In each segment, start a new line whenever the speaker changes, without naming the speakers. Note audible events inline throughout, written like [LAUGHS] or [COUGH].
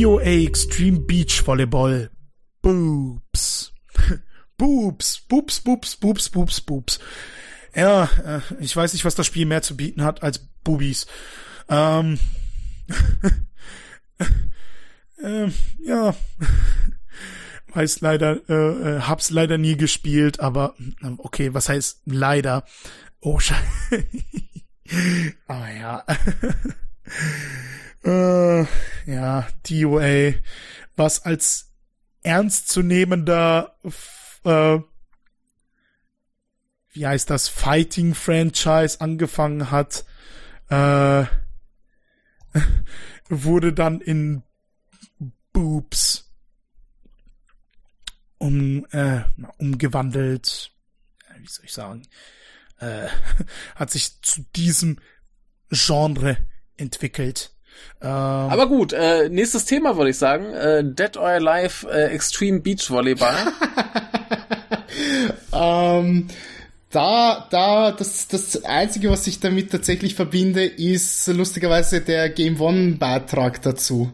DOA Extreme Beach Volleyball. Boobs. [LAUGHS] Boobs, Boobs, Boobs, Boobs, Boobs, Boobs. Ja, äh, ich weiß nicht, was das Spiel mehr zu bieten hat als Boobies. Ähm, [LAUGHS] ähm, ja, [LAUGHS] weiß leider, äh, äh, hab's leider nie gespielt, aber okay, was heißt leider? Oh Scheiße. aber ja. äh, ja, DOA, was als ernstzunehmender äh, wie heißt das, Fighting Franchise angefangen hat, äh, [LAUGHS] wurde dann in Boobs um, äh, umgewandelt, wie soll ich sagen, äh, [LAUGHS] hat sich zu diesem Genre entwickelt.
Ähm, Aber gut, äh, nächstes Thema würde ich sagen, äh, Dead or Alive äh, Extreme Beach Volleyball. [LAUGHS]
ähm, da, da, das, das Einzige, was ich damit tatsächlich verbinde, ist lustigerweise der Game One Beitrag dazu.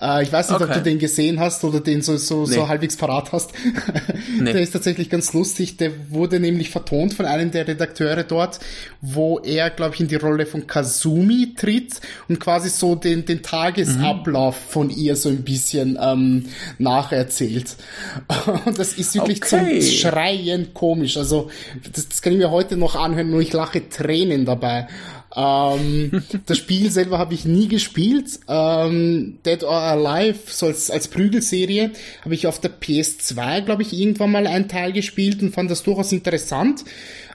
Äh, ich weiß nicht, okay. ob du den gesehen hast oder den so, so, nee. so halbwegs parat hast. [LAUGHS] nee. Der ist tatsächlich ganz lustig. Der wurde nämlich vertont von einem der Redakteure dort, wo er, glaube ich, in die Rolle von Kazumi tritt und quasi so den, den Tagesablauf mhm. von ihr so ein bisschen ähm, nacherzählt. [LAUGHS] Und das ist wirklich okay. zum Schreien komisch. Also, das, das kann ich mir heute noch anhören, nur ich lache Tränen dabei. Ähm, [LAUGHS] das Spiel selber habe ich nie gespielt. Ähm, Dead or Alive, so als, als Prügelserie, habe ich auf der PS2, glaube ich, irgendwann mal einen Teil gespielt und fand das durchaus interessant.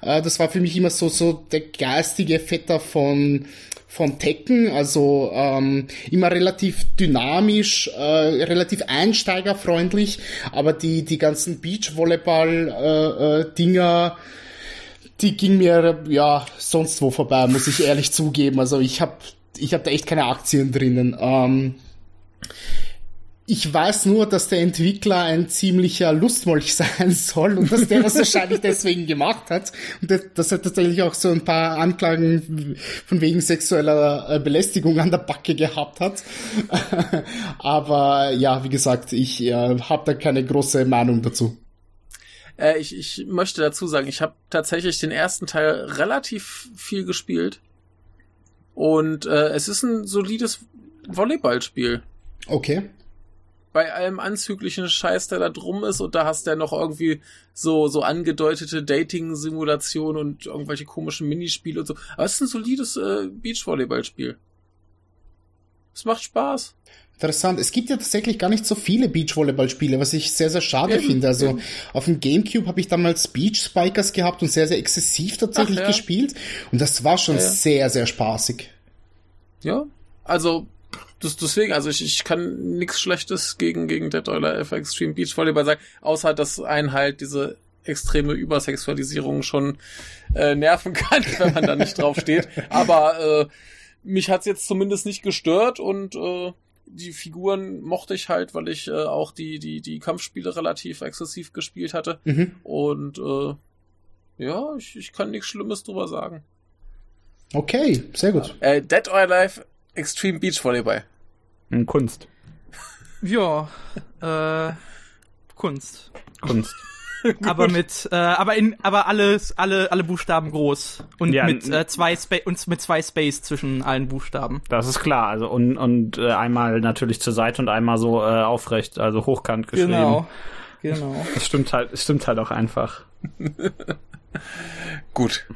Äh, das war für mich immer so, so der geistige Vetter von von Tekken, also ähm, immer relativ dynamisch, äh, relativ einsteigerfreundlich, aber die die ganzen Beachvolleyball-Dinger äh, äh, die ging mir ja sonst wo vorbei, muss ich ehrlich zugeben. Also ich habe ich hab da echt keine Aktien drinnen. Ähm, ich weiß nur, dass der Entwickler ein ziemlicher Lustmolch [LAUGHS] sein soll und dass der das wahrscheinlich deswegen gemacht hat. Und dass er tatsächlich auch so ein paar Anklagen von wegen sexueller äh, Belästigung an der Backe gehabt hat. [LAUGHS] Aber ja, wie gesagt, ich äh, habe da keine große Meinung dazu.
Äh, ich, ich möchte dazu sagen, ich habe tatsächlich den ersten Teil relativ viel gespielt. Und äh, es ist ein solides Volleyballspiel.
Okay.
Bei allem anzüglichen Scheiß, der da drum ist, und da hast du ja noch irgendwie so, so angedeutete Dating-Simulationen und irgendwelche komischen Minispiele und so. Aber es ist ein solides äh, Beachvolleyballspiel. Es macht Spaß.
Interessant. Es gibt ja tatsächlich gar nicht so viele Beachvolleyballspiele, was ich sehr, sehr schade eben, finde. Also eben. auf dem Gamecube habe ich damals Beach Spikers gehabt und sehr, sehr exzessiv tatsächlich ja. gespielt. Und das war schon ja, ja. sehr, sehr spaßig.
Ja, also das, deswegen, also ich, ich kann nichts Schlechtes gegen, gegen Dead or Alive Extreme Beach Volleyball sagen, außer dass einen halt diese extreme Übersexualisierung schon äh, nerven [LAUGHS] kann, wenn man da nicht drauf steht. Aber äh, mich hat's jetzt zumindest nicht gestört und äh, die Figuren mochte ich halt, weil ich äh, auch die, die, die Kampfspiele relativ exzessiv gespielt hatte. Mhm. Und äh, ja, ich, ich kann nichts Schlimmes drüber sagen.
Okay, sehr gut.
Äh, Dead or Alive Extreme Beach Volleyball.
Kunst.
Ja, [LAUGHS] äh, Kunst.
Kunst. [LAUGHS]
aber mit, äh, aber in, aber alles, alle, alle Buchstaben groß und ja, mit äh, zwei Spa und mit zwei Space zwischen allen Buchstaben.
Das ist klar, also und und äh, einmal natürlich zur Seite und einmal so äh, aufrecht, also hochkant geschrieben.
Genau, [LAUGHS] genau.
Das stimmt halt, das stimmt halt auch einfach.
Gut.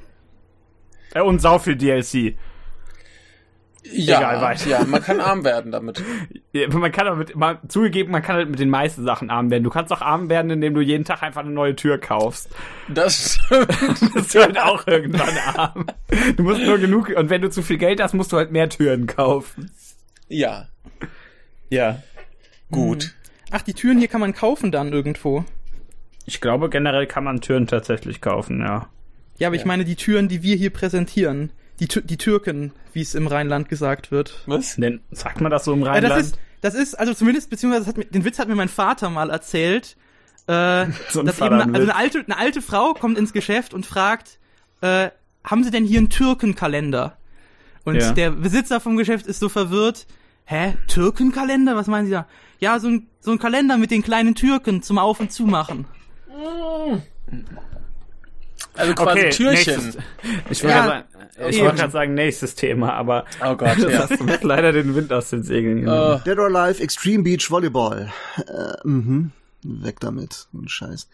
Äh, und sau viel DLC.
Ja, Egal, ja, man kann arm werden damit. [LAUGHS]
Ja, man kann damit, mal zugegeben, man kann halt mit den meisten Sachen arm werden. Du kannst auch arm werden, indem du jeden Tag einfach eine neue Tür kaufst.
Das, [LAUGHS]
das wird halt auch irgendwann arm. Du musst nur genug, und wenn du zu viel Geld hast, musst du halt mehr Türen kaufen.
Ja. Ja. Gut. Hm.
Ach, die Türen hier kann man kaufen dann irgendwo.
Ich glaube, generell kann man Türen tatsächlich kaufen, ja.
Ja, aber ja. ich meine die Türen, die wir hier präsentieren die, die Türken, wie es im Rheinland gesagt wird.
Was? Denn, sagt man das so im Rheinland?
Ja, das, ist, das ist, also zumindest, beziehungsweise hat, den Witz hat mir mein Vater mal erzählt, äh, [LAUGHS] so dass eben also eine alte, eine alte Frau kommt ins Geschäft und fragt, äh, haben Sie denn hier einen Türkenkalender? Und ja. der Besitzer vom Geschäft ist so verwirrt, hä, Türkenkalender? Was meinen Sie da? Ja, so ein, so ein Kalender mit den kleinen Türken zum Auf- und Zumachen.
Also quasi
Okay,
Türchen.
nächstes- Ich wollte
Ja,
gerade sagen, wollte gerade sagen, nächstes Thema, aber
Oh Gott, [LAUGHS]
das
ja.
hast du mir leider den Wind aus den Segeln genommen.
Äh,
Dead or Alive Extreme Beach Volleyball. Äh, mhm. Weg damit. Und Scheiß.